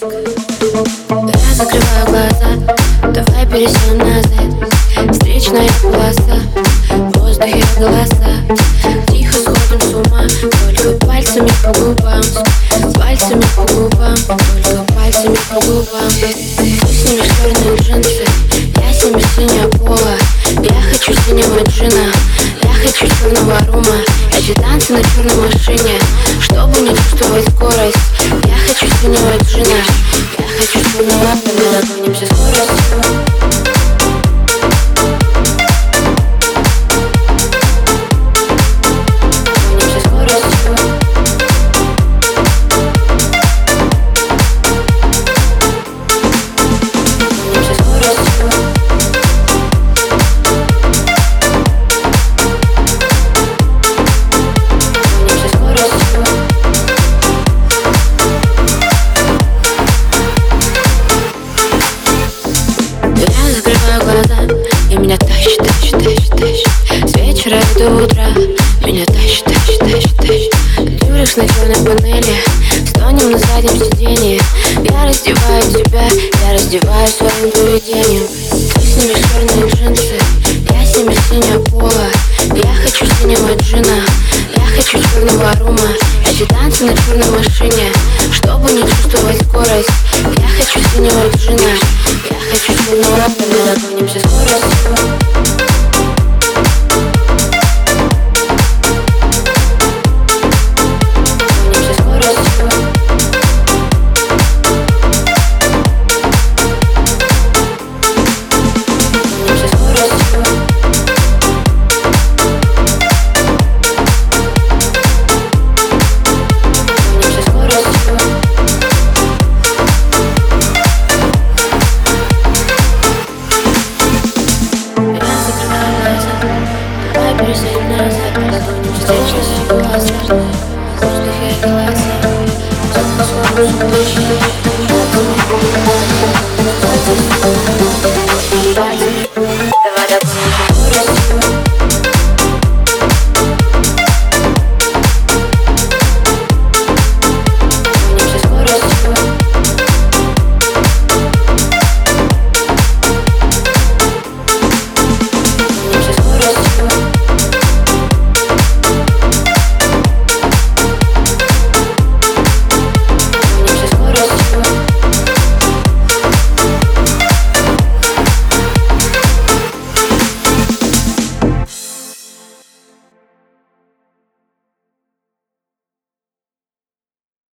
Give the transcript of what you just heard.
Я закрываю глаза, давай пересядем назад Встречная полоса, в воздухе голоса. Тихо сходим с ума, только пальцами по губам. Пальцами по губам, только пальцами по губам. Ты снимешь черные джинсы, я сниму синего пола Я хочу синего джина, я хочу черного рума Эти танцы на черной машине, чтобы не чувствовать скорость до утра Меня тащит, тащит, тащит, тащит. Дюришь на черной панели Стонем на заднем сиденье. Я раздеваю тебя, я раздеваю своим поведением Ты снимешь черные джинсы Я сниму синего пола. Я хочу синего джина Я хочу черного рума Эти танцы на черной машине Чтобы не чувствовать скорость. Я хочу синего джина Я хочу черного рума Vagabundo